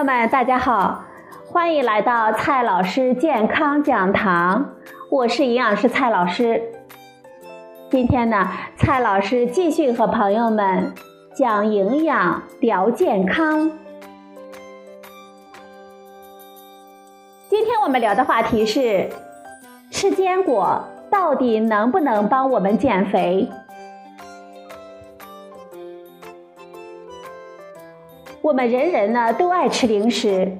朋友们，大家好，欢迎来到蔡老师健康讲堂，我是营养师蔡老师。今天呢，蔡老师继续和朋友们讲营养聊健康。今天我们聊的话题是：吃坚果到底能不能帮我们减肥？我们人人呢都爱吃零食。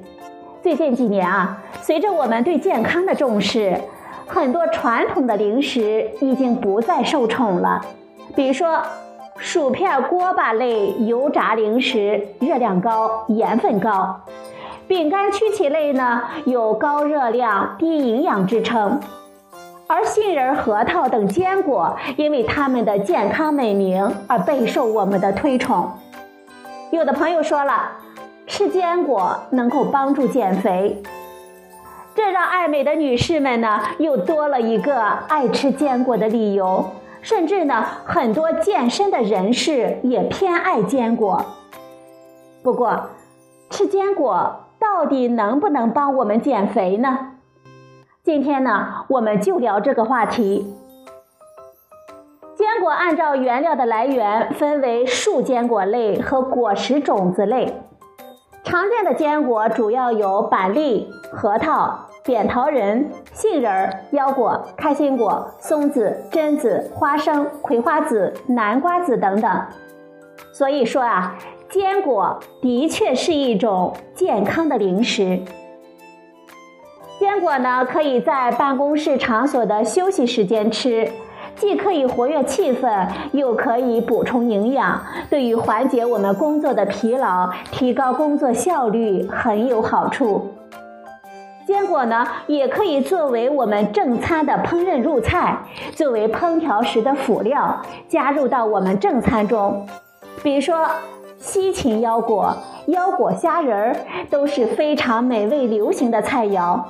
最近几年啊，随着我们对健康的重视，很多传统的零食已经不再受宠了。比如说，薯片、锅巴类油炸零食热量高、盐分高；饼干、曲奇类呢有高热量、低营养之称。而杏仁、核桃等坚果，因为它们的健康美名而备受我们的推崇。有的朋友说了，吃坚果能够帮助减肥，这让爱美的女士们呢又多了一个爱吃坚果的理由。甚至呢，很多健身的人士也偏爱坚果。不过，吃坚果到底能不能帮我们减肥呢？今天呢，我们就聊这个话题。坚果按照原料的来源分为树坚果类和果实种子类。常见的坚果主要有板栗、核桃、扁桃仁、杏仁、腰果、开心果、松子、榛子、花生、葵花籽、南瓜籽等等。所以说啊，坚果的确是一种健康的零食。坚果呢，可以在办公室场所的休息时间吃。既可以活跃气氛，又可以补充营养，对于缓解我们工作的疲劳、提高工作效率很有好处。坚果呢，也可以作为我们正餐的烹饪入菜，作为烹调时的辅料，加入到我们正餐中。比如说，西芹腰果、腰果虾仁儿都是非常美味流行的菜肴。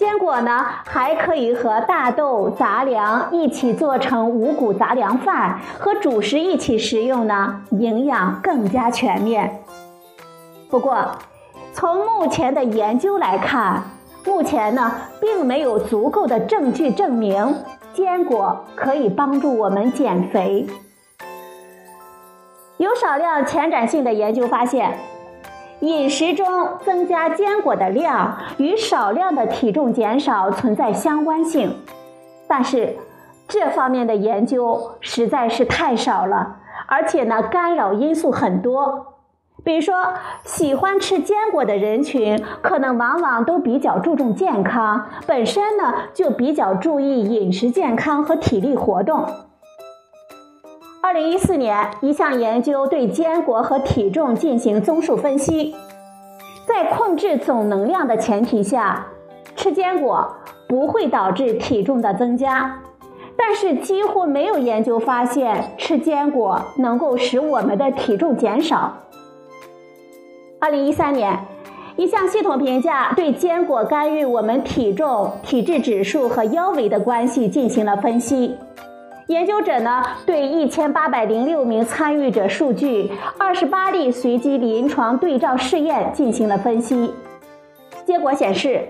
坚果呢，还可以和大豆杂粮一起做成五谷杂粮饭，和主食一起食用呢，营养更加全面。不过，从目前的研究来看，目前呢，并没有足够的证据证明坚果可以帮助我们减肥。有少量前瞻性的研究发现。饮食中增加坚果的量与少量的体重减少存在相关性，但是这方面的研究实在是太少了，而且呢干扰因素很多。比如说，喜欢吃坚果的人群可能往往都比较注重健康，本身呢就比较注意饮食健康和体力活动。二零一四年，一项研究对坚果和体重进行综述分析，在控制总能量的前提下，吃坚果不会导致体重的增加，但是几乎没有研究发现吃坚果能够使我们的体重减少。二零一三年，一项系统评价对坚果干预我们体重、体质指数和腰围的关系进行了分析。研究者呢，对一千八百零六名参与者数据、二十八例随机临床对照试验进行了分析。结果显示，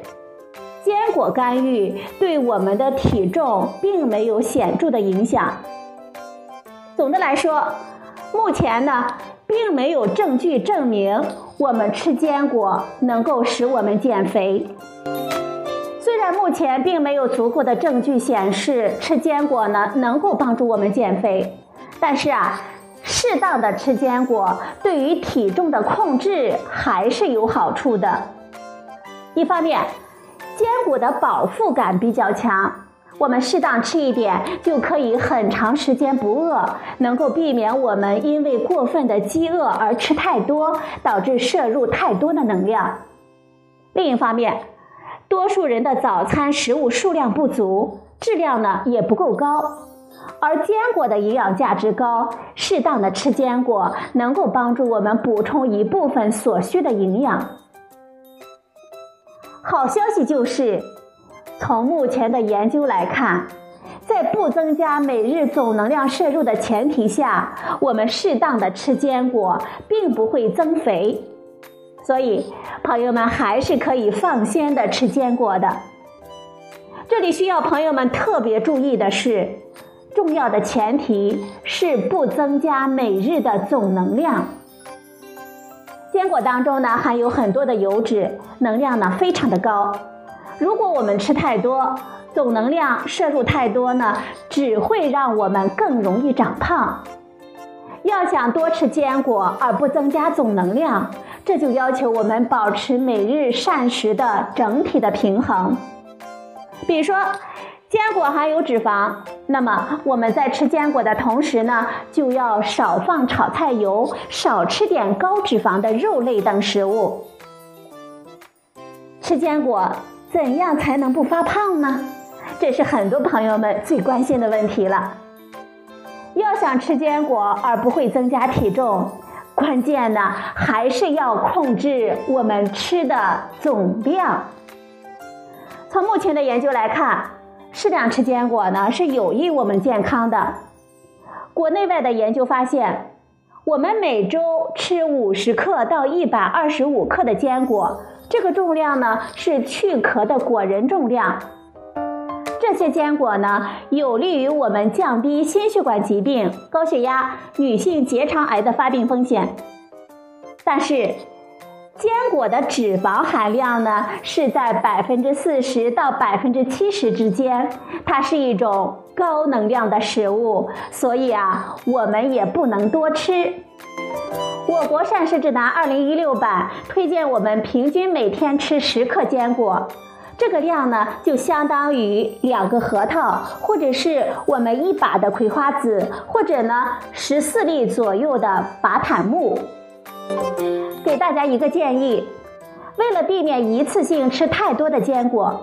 坚果干预对我们的体重并没有显著的影响。总的来说，目前呢，并没有证据证明我们吃坚果能够使我们减肥。目前并没有足够的证据显示吃坚果呢能够帮助我们减肥，但是啊，适当的吃坚果对于体重的控制还是有好处的。一方面，坚果的饱腹感比较强，我们适当吃一点就可以很长时间不饿，能够避免我们因为过分的饥饿而吃太多，导致摄入太多的能量。另一方面，多数人的早餐食物数量不足，质量呢也不够高，而坚果的营养价值高，适当的吃坚果能够帮助我们补充一部分所需的营养。好消息就是，从目前的研究来看，在不增加每日总能量摄入的前提下，我们适当的吃坚果并不会增肥。所以朋友们还是可以放心的吃坚果的。这里需要朋友们特别注意的是，重要的前提是不增加每日的总能量。坚果当中呢含有很多的油脂，能量呢非常的高。如果我们吃太多，总能量摄入太多呢，只会让我们更容易长胖。要想多吃坚果而不增加总能量，这就要求我们保持每日膳食的整体的平衡。比如说，坚果含有脂肪，那么我们在吃坚果的同时呢，就要少放炒菜油，少吃点高脂肪的肉类等食物。吃坚果怎样才能不发胖呢？这是很多朋友们最关心的问题了。要想吃坚果而不会增加体重，关键呢还是要控制我们吃的总量。从目前的研究来看，适量吃坚果呢是有益我们健康的。国内外的研究发现，我们每周吃五十克到一百二十五克的坚果，这个重量呢是去壳的果仁重量。这些坚果呢，有利于我们降低心血管疾病、高血压、女性结肠癌的发病风险。但是，坚果的脂肪含量呢是在百分之四十到百分之七十之间，它是一种高能量的食物，所以啊，我们也不能多吃。我国膳食指南二零一六版推荐我们平均每天吃十克坚果，这个量呢就相当于两个核桃，或者是我们一把的葵花籽，或者呢十四粒左右的巴坦木。给大家一个建议，为了避免一次性吃太多的坚果，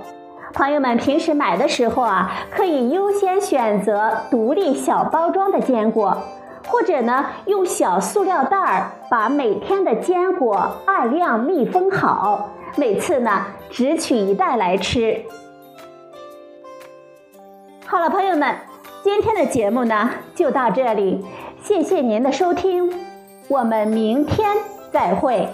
朋友们平时买的时候啊，可以优先选择独立小包装的坚果，或者呢，用小塑料袋儿把每天的坚果二量密封好，每次呢只取一袋来吃。好了，朋友们，今天的节目呢就到这里，谢谢您的收听。我们明天再会。